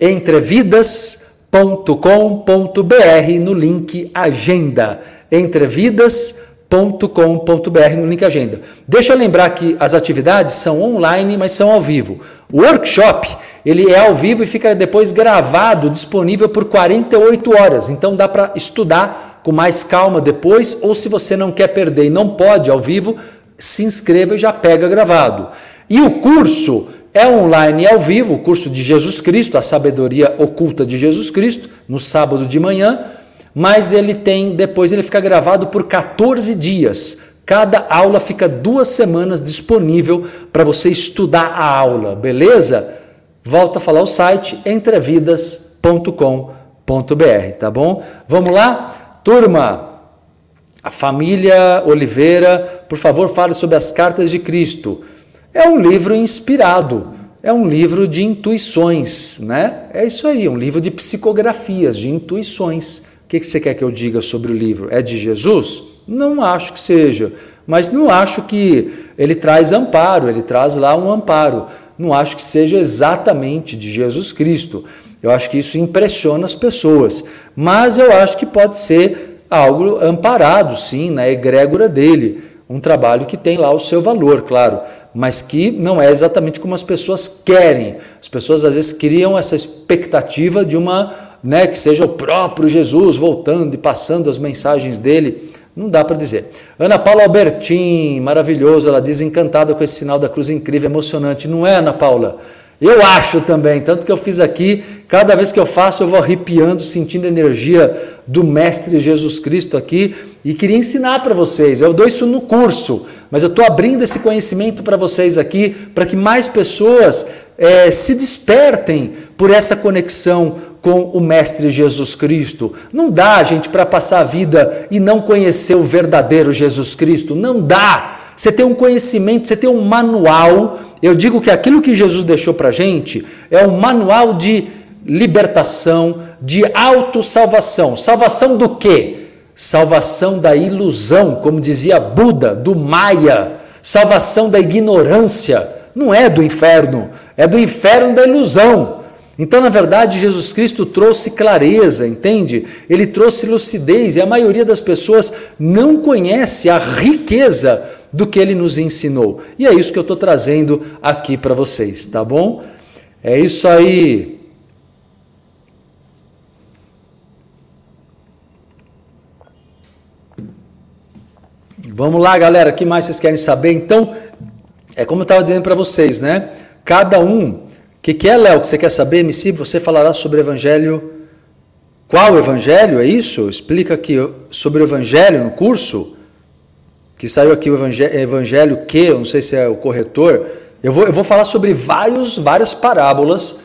Entrevidas.com.br no link Agenda. Entrevidas.com.br no link Agenda. Deixa eu lembrar que as atividades são online, mas são ao vivo. O workshop, ele é ao vivo e fica depois gravado, disponível por 48 horas. Então dá para estudar com mais calma depois, ou se você não quer perder e não pode ao vivo, se inscreva e já pega gravado. E o curso é online e ao vivo, o curso de Jesus Cristo, a sabedoria oculta de Jesus Cristo, no sábado de manhã, mas ele tem, depois ele fica gravado por 14 dias. Cada aula fica duas semanas disponível para você estudar a aula, beleza? Volta a falar o site entrevidas.com.br, tá bom? Vamos lá? Turma, a família Oliveira, por favor, fale sobre as cartas de Cristo. É um livro inspirado, é um livro de intuições, né? É isso aí, um livro de psicografias, de intuições. O que você quer que eu diga sobre o livro? É de Jesus? Não acho que seja, mas não acho que ele traz amparo, ele traz lá um amparo. Não acho que seja exatamente de Jesus Cristo. Eu acho que isso impressiona as pessoas, mas eu acho que pode ser algo amparado, sim, na egrégora dele. Um trabalho que tem lá o seu valor, claro mas que não é exatamente como as pessoas querem. As pessoas às vezes criam essa expectativa de uma, né, que seja o próprio Jesus voltando e passando as mensagens dele. Não dá para dizer. Ana Paula Albertin, maravilhoso, ela diz encantada com esse sinal da cruz incrível, emocionante. Não é, Ana Paula? Eu acho também, tanto que eu fiz aqui, cada vez que eu faço eu vou arrepiando, sentindo a energia do Mestre Jesus Cristo aqui e queria ensinar para vocês. Eu dou isso no curso, mas eu estou abrindo esse conhecimento para vocês aqui, para que mais pessoas é, se despertem por essa conexão com o Mestre Jesus Cristo. Não dá, gente, para passar a vida e não conhecer o verdadeiro Jesus Cristo. Não dá. Você tem um conhecimento, você tem um manual. Eu digo que aquilo que Jesus deixou para gente é um manual de libertação, de autossalvação. Salvação do quê? Salvação da ilusão, como dizia Buda, do Maia, salvação da ignorância. Não é do inferno, é do inferno da ilusão. Então, na verdade, Jesus Cristo trouxe clareza, entende? Ele trouxe lucidez e a maioria das pessoas não conhece a riqueza do que ele nos ensinou. E é isso que eu estou trazendo aqui para vocês, tá bom? É isso aí. Vamos lá, galera. O que mais vocês querem saber? Então, é como eu estava dizendo para vocês, né? Cada um. O que, que é, Léo, que você quer saber? MC, você falará sobre o evangelho. Qual evangelho? É isso? Explica aqui sobre o evangelho no curso que saiu aqui o Evangelho, evangelho que, eu não sei se é o corretor, eu vou, eu vou falar sobre vários, várias parábolas,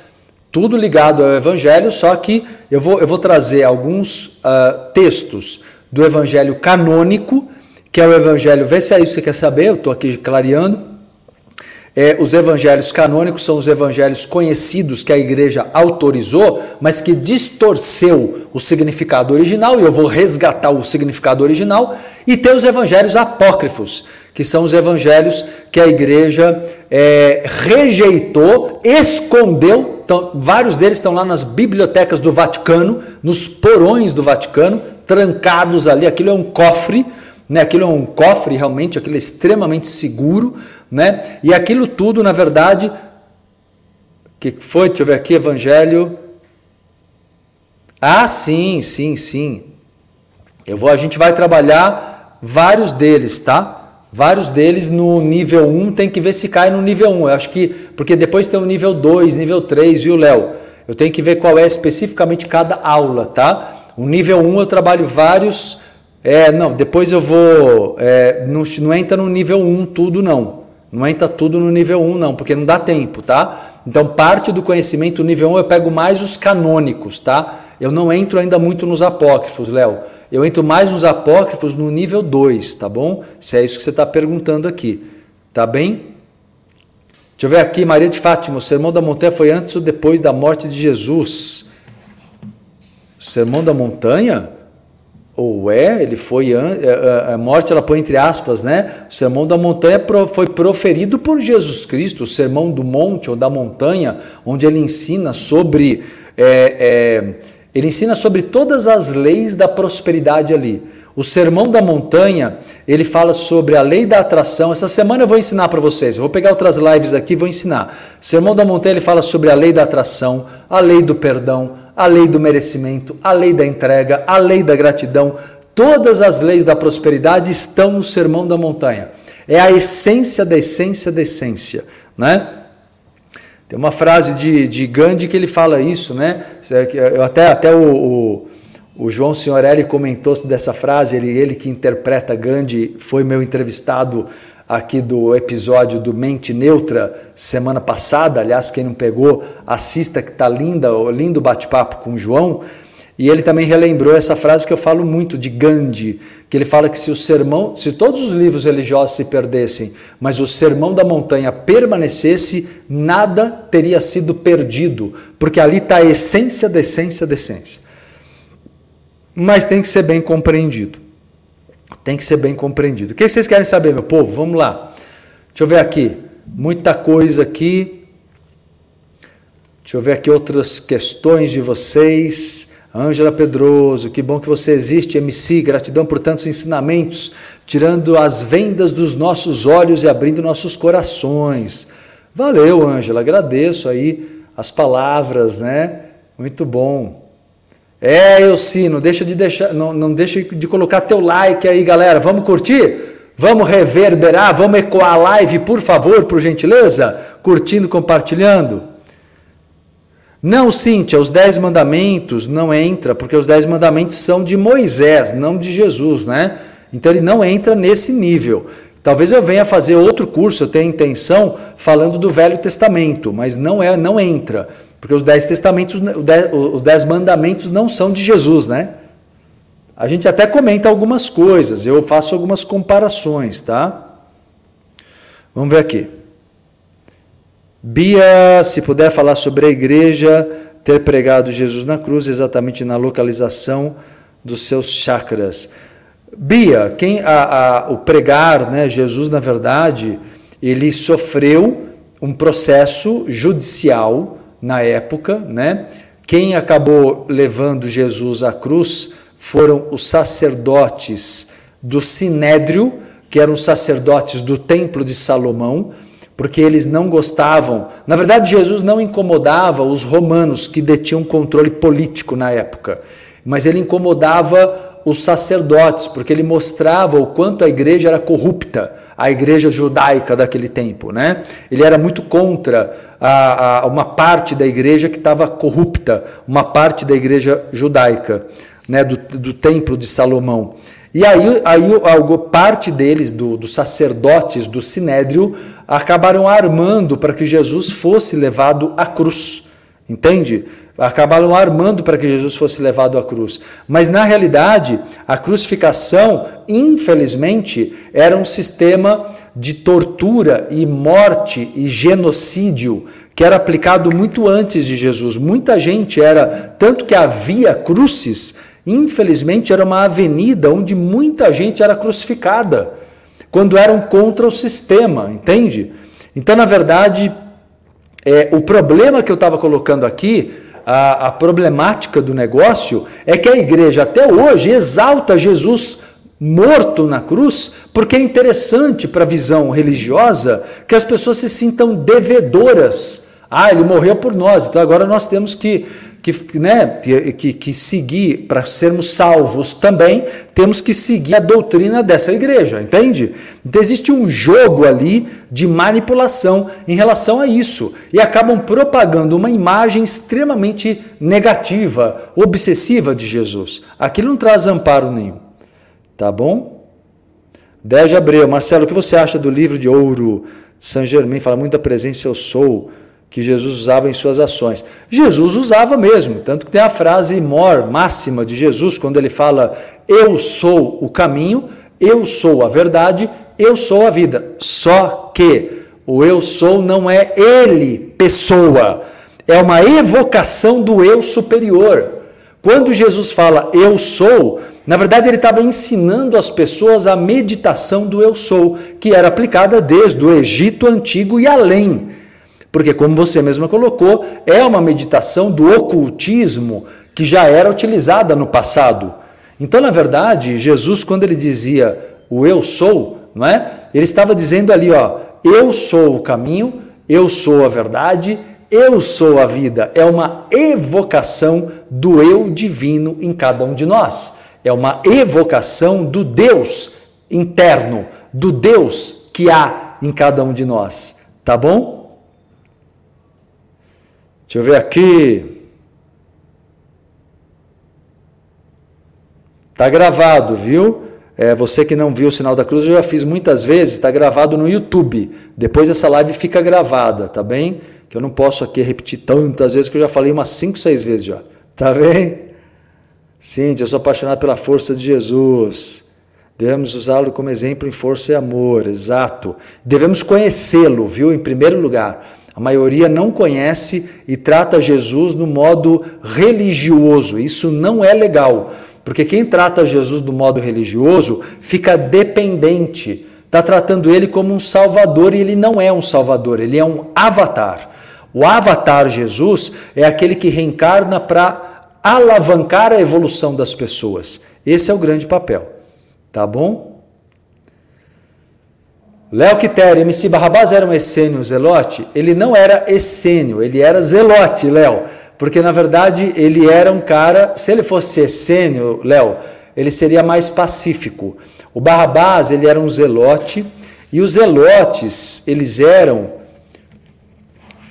tudo ligado ao Evangelho, só que eu vou, eu vou trazer alguns uh, textos do Evangelho canônico, que é o Evangelho, vê se é isso que você quer saber, eu estou aqui clareando, é, os evangelhos canônicos são os evangelhos conhecidos que a igreja autorizou, mas que distorceu o significado original, e eu vou resgatar o significado original, e tem os evangelhos apócrifos, que são os evangelhos que a igreja é, rejeitou, escondeu. Então, vários deles estão lá nas bibliotecas do Vaticano, nos porões do Vaticano, trancados ali. Aquilo é um cofre, né? aquilo é um cofre realmente, aquilo é extremamente seguro né? E aquilo tudo, na verdade, que foi, deixa eu ver aqui, Evangelho. Ah, sim, sim, sim. Eu vou, a gente vai trabalhar vários deles, tá? Vários deles no nível 1, tem que ver se cai no nível 1. Eu acho que, porque depois tem o nível 2, nível 3, viu, Léo? Eu tenho que ver qual é especificamente cada aula, tá? O nível 1 eu trabalho vários. É, não, depois eu vou. É, não, não entra no nível 1 tudo, não. Não entra tudo no nível 1, não, porque não dá tempo, tá? Então, parte do conhecimento nível 1 eu pego mais os canônicos, tá? Eu não entro ainda muito nos apócrifos, Léo. Eu entro mais nos apócrifos no nível 2, tá bom? Se é isso que você está perguntando aqui. Tá bem? Deixa eu ver aqui, Maria de Fátima, o Sermão da Montanha foi antes ou depois da morte de Jesus? Sermão da Montanha? Ou é, ele foi a é, é, a morte ela põe entre aspas, né? O sermão da montanha foi proferido por Jesus Cristo, o sermão do monte ou da montanha, onde ele ensina sobre é, é, ele ensina sobre todas as leis da prosperidade ali. O sermão da montanha ele fala sobre a lei da atração. Essa semana eu vou ensinar para vocês. Eu vou pegar outras lives aqui e vou ensinar. O sermão da montanha ele fala sobre a lei da atração, a lei do perdão, a lei do merecimento, a lei da entrega, a lei da gratidão, todas as leis da prosperidade estão no Sermão da Montanha. É a essência da essência da essência, né? Tem uma frase de, de Gandhi que ele fala isso, né? Até, até o, o, o João Signorelli comentou dessa frase, ele, ele que interpreta Gandhi, foi meu entrevistado aqui do episódio do Mente Neutra semana passada. Aliás, quem não pegou, assista que tá linda, lindo bate-papo com o João. E ele também relembrou essa frase que eu falo muito de Gandhi, que ele fala que se o sermão, se todos os livros religiosos se perdessem, mas o sermão da montanha permanecesse, nada teria sido perdido, porque ali está a essência da essência da essência. Mas tem que ser bem compreendido. Tem que ser bem compreendido. O que vocês querem saber, meu povo? Vamos lá. Deixa eu ver aqui. Muita coisa aqui. Deixa eu ver aqui outras questões de vocês. Ângela Pedroso, que bom que você existe, MC, gratidão por tantos ensinamentos, tirando as vendas dos nossos olhos e abrindo nossos corações. Valeu, Ângela, agradeço aí as palavras, né? Muito bom. É, eu sim, não deixa de deixar, não, não deixa de colocar teu like aí, galera. Vamos curtir? Vamos reverberar, vamos ecoar a live, por favor, por gentileza? Curtindo, compartilhando. Não, Cíntia, os dez mandamentos não entra, porque os dez mandamentos são de Moisés, não de Jesus, né? Então ele não entra nesse nível. Talvez eu venha fazer outro curso, eu tenho intenção falando do Velho Testamento, mas não é, não entra. Porque os dez testamentos, os dez mandamentos não são de Jesus, né? A gente até comenta algumas coisas, eu faço algumas comparações, tá? Vamos ver aqui. Bia, se puder falar sobre a igreja ter pregado Jesus na cruz, exatamente na localização dos seus chakras. Bia, quem a, a, o pregar, né, Jesus na verdade, ele sofreu um processo judicial na época, né? Quem acabou levando Jesus à cruz foram os sacerdotes do Sinédrio, que eram sacerdotes do Templo de Salomão, porque eles não gostavam. Na verdade, Jesus não incomodava os romanos que detinham controle político na época, mas ele incomodava os sacerdotes, porque ele mostrava o quanto a igreja era corrupta, a igreja judaica daquele tempo, né? Ele era muito contra a, a uma parte da igreja que estava corrupta, uma parte da igreja judaica, né? Do, do templo de Salomão. E aí, aí parte deles, do, dos sacerdotes do Sinédrio, acabaram armando para que Jesus fosse levado à cruz. Entende? Acabaram armando para que Jesus fosse levado à cruz. Mas na realidade, a crucificação, infelizmente, era um sistema de tortura e morte e genocídio que era aplicado muito antes de Jesus. Muita gente era, tanto que havia cruces, infelizmente era uma avenida onde muita gente era crucificada, quando eram contra o sistema, entende? Então, na verdade, é, o problema que eu estava colocando aqui a, a problemática do negócio é que a igreja até hoje exalta Jesus morto na cruz, porque é interessante para a visão religiosa que as pessoas se sintam devedoras. Ah, ele morreu por nós, então agora nós temos que que, né, que, que seguir, para sermos salvos também, temos que seguir a doutrina dessa igreja, entende? Então existe um jogo ali de manipulação em relação a isso e acabam propagando uma imagem extremamente negativa, obsessiva de Jesus. Aquilo não traz amparo nenhum, tá bom? 10 de abril, Marcelo, o que você acha do livro de ouro? Saint Germain fala muito da presença eu sou que Jesus usava em suas ações. Jesus usava mesmo, tanto que tem a frase mor, máxima de Jesus, quando ele fala: Eu sou o caminho, eu sou a verdade, eu sou a vida. Só que o eu sou não é ele, pessoa, é uma evocação do eu superior. Quando Jesus fala eu sou, na verdade ele estava ensinando as pessoas a meditação do eu sou, que era aplicada desde o Egito antigo e além. Porque, como você mesma colocou, é uma meditação do ocultismo que já era utilizada no passado. Então, na verdade, Jesus, quando ele dizia o eu sou, não é? Ele estava dizendo ali, ó, eu sou o caminho, eu sou a verdade, eu sou a vida. É uma evocação do eu divino em cada um de nós. É uma evocação do Deus interno, do Deus que há em cada um de nós. Tá bom? Deixa eu ver aqui. Tá gravado, viu? É, você que não viu o sinal da cruz, eu já fiz muitas vezes, está gravado no YouTube. Depois essa live fica gravada, tá bem? Que eu não posso aqui repetir tantas vezes que eu já falei umas 5, 6 vezes já. Tá bem? Sim, eu sou apaixonado pela força de Jesus. Devemos usá-lo como exemplo em força e amor, exato. Devemos conhecê-lo, viu? Em primeiro lugar. A maioria não conhece e trata Jesus no modo religioso. Isso não é legal, porque quem trata Jesus do modo religioso fica dependente, está tratando ele como um salvador e ele não é um salvador, ele é um avatar. O avatar Jesus é aquele que reencarna para alavancar a evolução das pessoas. Esse é o grande papel. Tá bom? Léo Quitério, MC Barrabás era um essênio zelote? Ele não era essênio, ele era zelote, Léo. Porque na verdade ele era um cara, se ele fosse essênio, Léo, ele seria mais pacífico. O Barrabás, ele era um zelote, e os zelotes, eles eram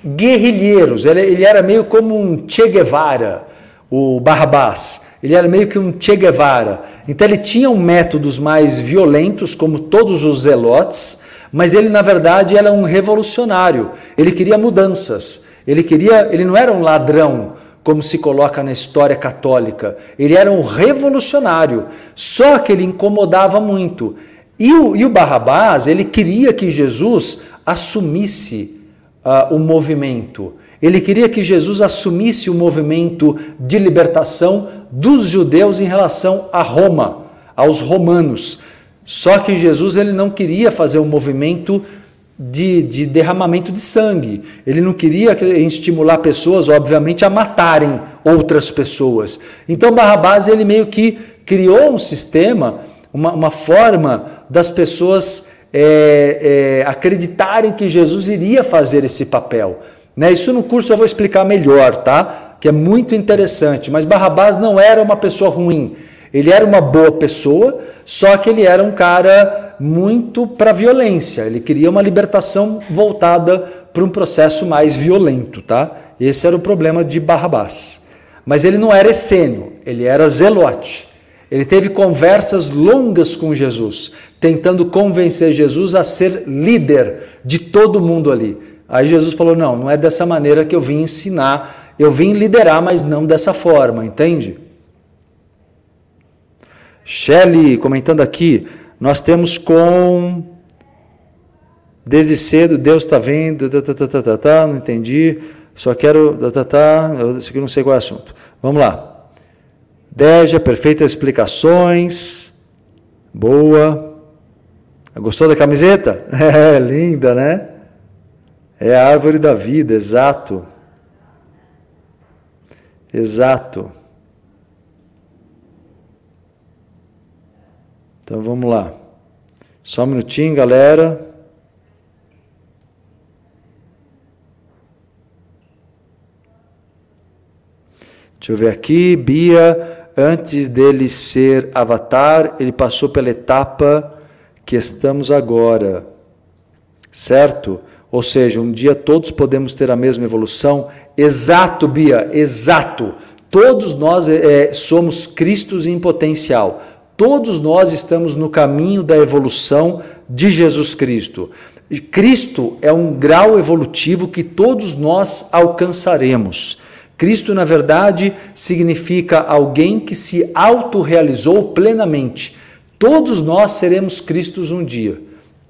guerrilheiros, ele, ele era meio como um Che Guevara, o Barrabás. Ele era meio que um Che Guevara. Então ele tinha um métodos mais violentos, como todos os zelotes, mas ele na verdade era um revolucionário. Ele queria mudanças. Ele queria, ele não era um ladrão, como se coloca na história católica. Ele era um revolucionário. Só que ele incomodava muito. E o, e o Barrabás, ele queria que Jesus assumisse uh, o movimento. Ele queria que Jesus assumisse o movimento de libertação dos judeus em relação a Roma, aos romanos. Só que Jesus ele não queria fazer um movimento de, de, derramamento de sangue. Ele não queria estimular pessoas, obviamente, a matarem outras pessoas. Então Barrabás ele meio que criou um sistema, uma, uma forma das pessoas é, é, acreditarem que Jesus iria fazer esse papel. Né? Isso no curso eu vou explicar melhor, tá? Que é muito interessante. Mas Barrabás não era uma pessoa ruim. Ele era uma boa pessoa, só que ele era um cara muito para violência. Ele queria uma libertação voltada para um processo mais violento, tá? Esse era o problema de Barrabás. Mas ele não era essênio, ele era zelote. Ele teve conversas longas com Jesus, tentando convencer Jesus a ser líder de todo mundo ali. Aí Jesus falou: Não, não é dessa maneira que eu vim ensinar, eu vim liderar, mas não dessa forma, entende? Shelley comentando aqui, nós temos com desde cedo Deus está vendo, tá, tá, tá, tá, tá, tá, não entendi, só quero, tá, tá, tá, isso aqui não sei qual é o assunto. Vamos lá. Deja, perfeitas explicações, boa. Gostou da camiseta? É, linda, né? É a árvore da vida, exato. Exato. Então vamos lá. Só um minutinho, galera. Deixa eu ver aqui. Bia, antes dele ser avatar, ele passou pela etapa que estamos agora. Certo? Ou seja, um dia todos podemos ter a mesma evolução. Exato, Bia, exato. Todos nós é, somos Cristos em potencial. Todos nós estamos no caminho da evolução de Jesus Cristo. Cristo é um grau evolutivo que todos nós alcançaremos. Cristo, na verdade, significa alguém que se autorrealizou plenamente. Todos nós seremos Cristos um dia.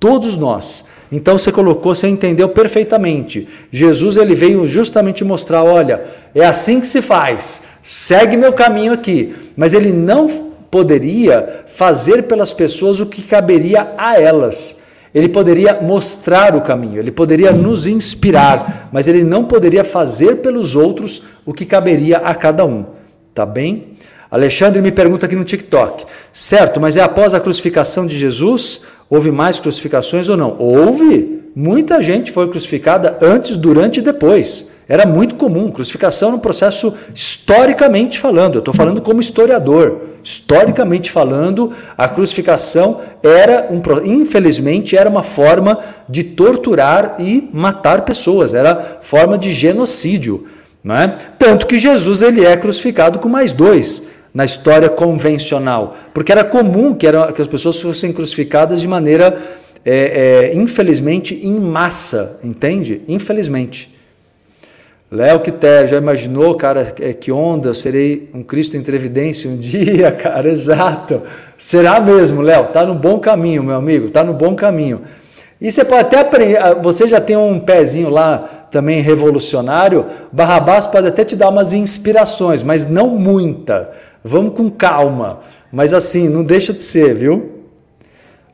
Todos nós. Então você colocou, você entendeu perfeitamente. Jesus ele veio justamente mostrar, olha, é assim que se faz. Segue meu caminho aqui. Mas ele não poderia fazer pelas pessoas o que caberia a elas. Ele poderia mostrar o caminho, ele poderia nos inspirar, mas ele não poderia fazer pelos outros o que caberia a cada um. Tá bem? Alexandre me pergunta aqui no TikTok. Certo, mas é após a crucificação de Jesus? Houve mais crucificações ou não? Houve. Muita gente foi crucificada antes, durante e depois. Era muito comum. Crucificação no processo historicamente falando. Eu estou falando como historiador. Historicamente falando, a crucificação era um, infelizmente, era uma forma de torturar e matar pessoas. Era forma de genocídio. Não é? Tanto que Jesus ele é crucificado com mais dois na história convencional, porque era comum que, era, que as pessoas fossem crucificadas de maneira, é, é, infelizmente, em massa, entende? Infelizmente. Léo Quiter, já imaginou, cara, é, que onda, eu serei um Cristo em Trevidência um dia, cara, exato. Será mesmo, Léo, tá no bom caminho, meu amigo, tá no bom caminho. E você pode até aprender, ah, você já tem um pezinho lá também revolucionário, Barrabás pode até te dar umas inspirações, mas não muita. Vamos com calma. Mas assim, não deixa de ser, viu?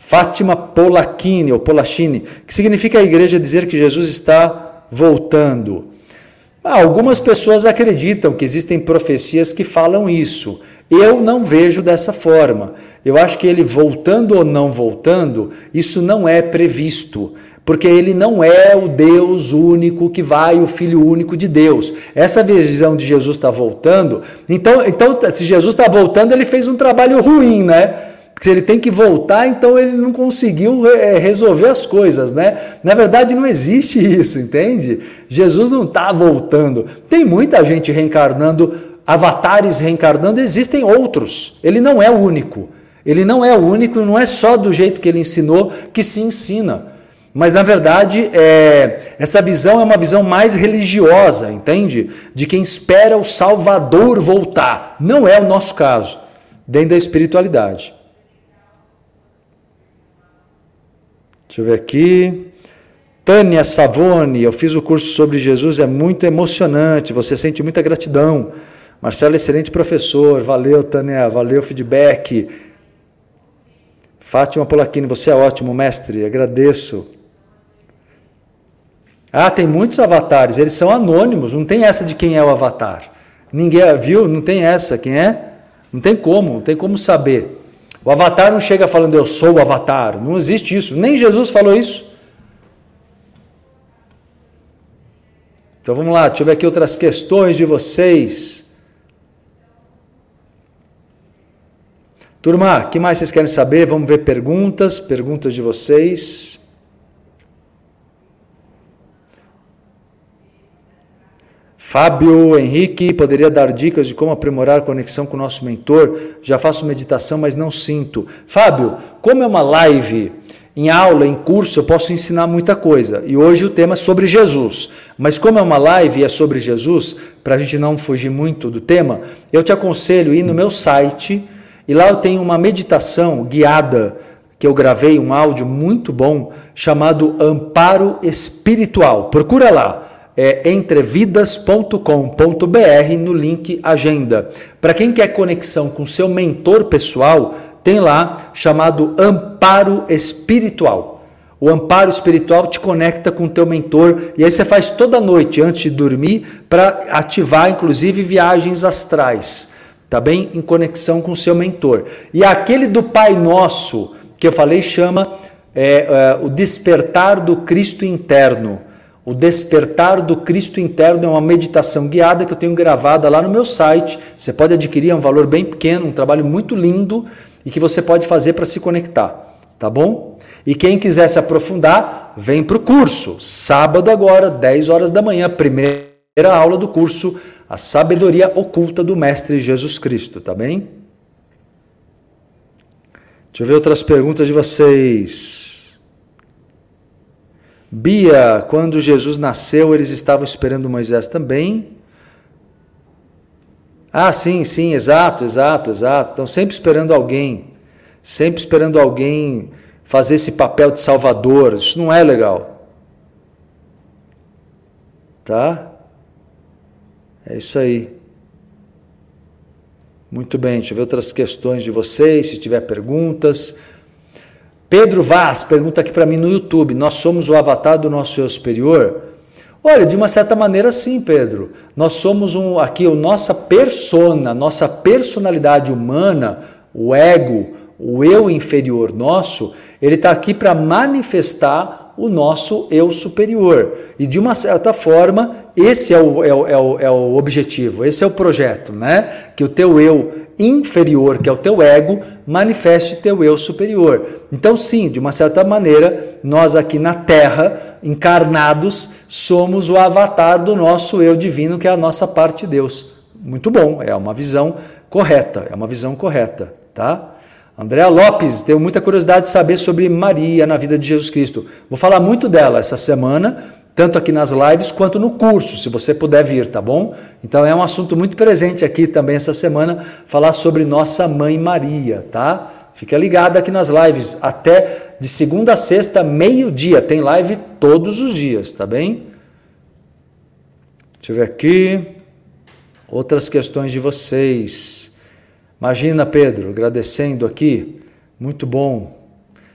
Fátima Polachini, ou Polachini, que significa a igreja dizer que Jesus está voltando. Ah, algumas pessoas acreditam que existem profecias que falam isso. Eu não vejo dessa forma. Eu acho que ele voltando ou não voltando, isso não é previsto porque ele não é o Deus único que vai, o Filho único de Deus. Essa visão de Jesus está voltando. Então, então, se Jesus está voltando, ele fez um trabalho ruim, né? Se ele tem que voltar, então ele não conseguiu é, resolver as coisas, né? Na verdade, não existe isso, entende? Jesus não está voltando. Tem muita gente reencarnando, avatares reencarnando, existem outros. Ele não é o único. Ele não é o único e não é só do jeito que ele ensinou que se ensina. Mas na verdade, é, essa visão é uma visão mais religiosa, entende? De quem espera o Salvador voltar. Não é o nosso caso, dentro da espiritualidade. Deixa eu ver aqui. Tânia Savone, eu fiz o curso sobre Jesus, é muito emocionante, você sente muita gratidão. Marcelo, excelente professor, valeu, Tânia, valeu, feedback. Fátima Polacchini, você é ótimo, mestre, agradeço. Ah, tem muitos avatares, eles são anônimos, não tem essa de quem é o avatar. Ninguém viu, não tem essa, quem é? Não tem como, não tem como saber. O avatar não chega falando eu sou o avatar, não existe isso, nem Jesus falou isso. Então vamos lá, deixa eu ver aqui outras questões de vocês. Turma, o que mais vocês querem saber? Vamos ver perguntas, perguntas de vocês. Fábio Henrique poderia dar dicas de como aprimorar a conexão com o nosso mentor. Já faço meditação, mas não sinto. Fábio, como é uma live em aula, em curso, eu posso ensinar muita coisa. E hoje o tema é sobre Jesus. Mas como é uma live e é sobre Jesus, para a gente não fugir muito do tema, eu te aconselho ir no meu site e lá eu tenho uma meditação guiada que eu gravei, um áudio muito bom, chamado Amparo Espiritual. Procura lá, é entrevidas.com.br no link Agenda. Para quem quer conexão com seu mentor pessoal, tem lá chamado amparo espiritual. O amparo espiritual te conecta com o teu mentor e aí você faz toda noite antes de dormir para ativar inclusive viagens astrais, tá bem? Em conexão com o seu mentor. E aquele do Pai Nosso que eu falei chama é, é, o despertar do Cristo interno. O Despertar do Cristo Interno é uma meditação guiada que eu tenho gravada lá no meu site. Você pode adquirir, é um valor bem pequeno, um trabalho muito lindo e que você pode fazer para se conectar, tá bom? E quem quiser se aprofundar, vem para o curso. Sábado agora, 10 horas da manhã, primeira aula do curso, a sabedoria oculta do Mestre Jesus Cristo, tá bem? Deixa eu ver outras perguntas de vocês. Bia, quando Jesus nasceu, eles estavam esperando Moisés também. Ah, sim, sim, exato, exato, exato. Estão sempre esperando alguém, sempre esperando alguém fazer esse papel de salvador. Isso não é legal. Tá? É isso aí. Muito bem, deixa eu ver outras questões de vocês, se tiver perguntas. Pedro Vaz pergunta aqui para mim no YouTube: Nós somos o avatar do nosso eu superior? Olha, de uma certa maneira sim, Pedro. Nós somos um aqui a nossa persona, nossa personalidade humana, o ego, o eu inferior nosso, ele está aqui para manifestar o nosso eu superior. E de uma certa forma, esse é o, é, o, é, o, é o objetivo, esse é o projeto, né? Que o teu eu inferior, que é o teu ego, manifeste teu eu superior. Então, sim, de uma certa maneira, nós aqui na Terra, encarnados, somos o avatar do nosso eu divino, que é a nossa parte de Deus. Muito bom, é uma visão correta, é uma visão correta, tá? Andréa Lopes, tenho muita curiosidade de saber sobre Maria na vida de Jesus Cristo. Vou falar muito dela essa semana, tanto aqui nas lives quanto no curso, se você puder vir, tá bom? Então é um assunto muito presente aqui também essa semana, falar sobre nossa mãe Maria, tá? Fica ligado aqui nas lives, até de segunda a sexta, meio-dia, tem live todos os dias, tá bem? Deixa eu ver aqui. Outras questões de vocês. Imagina, Pedro, agradecendo aqui. Muito bom.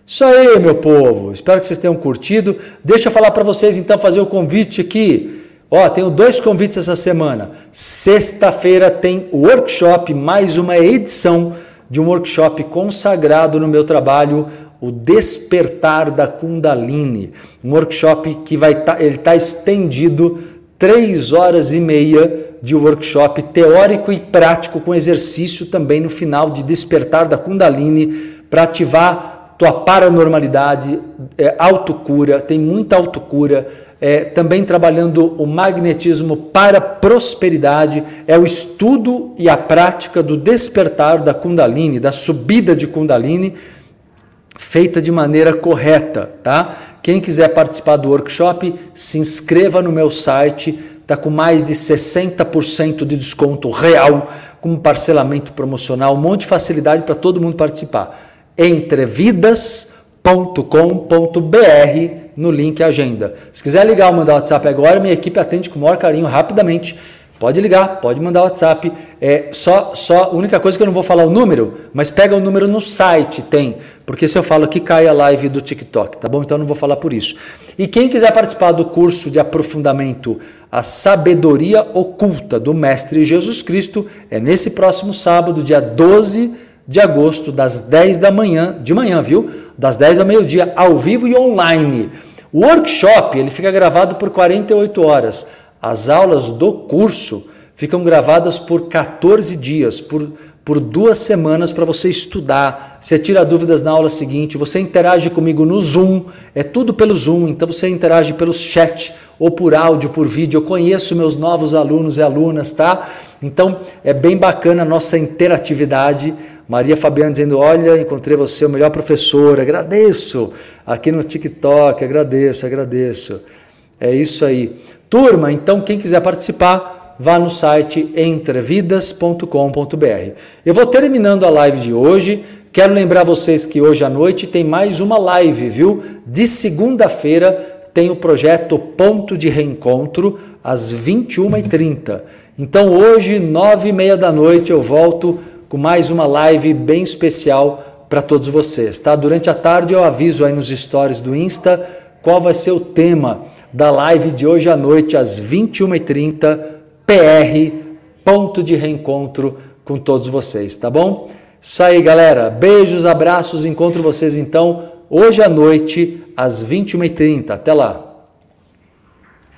Isso aí, meu povo. Espero que vocês tenham curtido. Deixa eu falar para vocês então fazer o convite aqui. Ó, tenho dois convites essa semana. Sexta-feira tem workshop, mais uma edição de um workshop consagrado no meu trabalho, o Despertar da Kundalini. Um workshop que vai tá, ele está estendido três horas e meia de workshop teórico e prático com exercício também no final de Despertar da Kundalini para ativar tua paranormalidade, é, autocura, tem muita autocura, é, também trabalhando o magnetismo para prosperidade, é o estudo e a prática do despertar da Kundalini, da subida de Kundalini, feita de maneira correta, tá? Quem quiser participar do workshop, se inscreva no meu site, tá com mais de 60% de desconto real, com parcelamento promocional, um monte de facilidade para todo mundo participar entrevidas.com.br no link agenda. Se quiser ligar ou mandar WhatsApp agora, minha equipe atende com o maior carinho rapidamente. Pode ligar, pode mandar WhatsApp. É só, só a única coisa que eu não vou falar o número, mas pega o número no site, tem. Porque se eu falo aqui cai a live do TikTok, tá bom? Então eu não vou falar por isso. E quem quiser participar do curso de aprofundamento a sabedoria oculta do mestre Jesus Cristo, é nesse próximo sábado, dia 12 de agosto, das 10 da manhã, de manhã, viu? Das 10 ao meio-dia, ao vivo e online. O workshop, ele fica gravado por 48 horas. As aulas do curso ficam gravadas por 14 dias, por, por duas semanas para você estudar. Você tira dúvidas na aula seguinte, você interage comigo no Zoom, é tudo pelo Zoom, então você interage pelo chat ou por áudio, por vídeo. Eu conheço meus novos alunos e alunas, tá? Então é bem bacana a nossa interatividade. Maria Fabiana dizendo: Olha, encontrei você, o melhor professor, agradeço. Aqui no TikTok, agradeço, agradeço. É isso aí. Turma, então quem quiser participar, vá no site entrevidas.com.br. Eu vou terminando a live de hoje. Quero lembrar vocês que hoje à noite tem mais uma live, viu? De segunda-feira tem o projeto Ponto de Reencontro às 21h30. Então hoje, 9h30 da noite, eu volto com mais uma live bem especial para todos vocês, tá? Durante a tarde eu aviso aí nos stories do Insta qual vai ser o tema da live de hoje à noite às 21h30 PR ponto de reencontro com todos vocês, tá bom? Isso aí, galera. Beijos, abraços, encontro vocês então hoje à noite às 21h30. Até lá.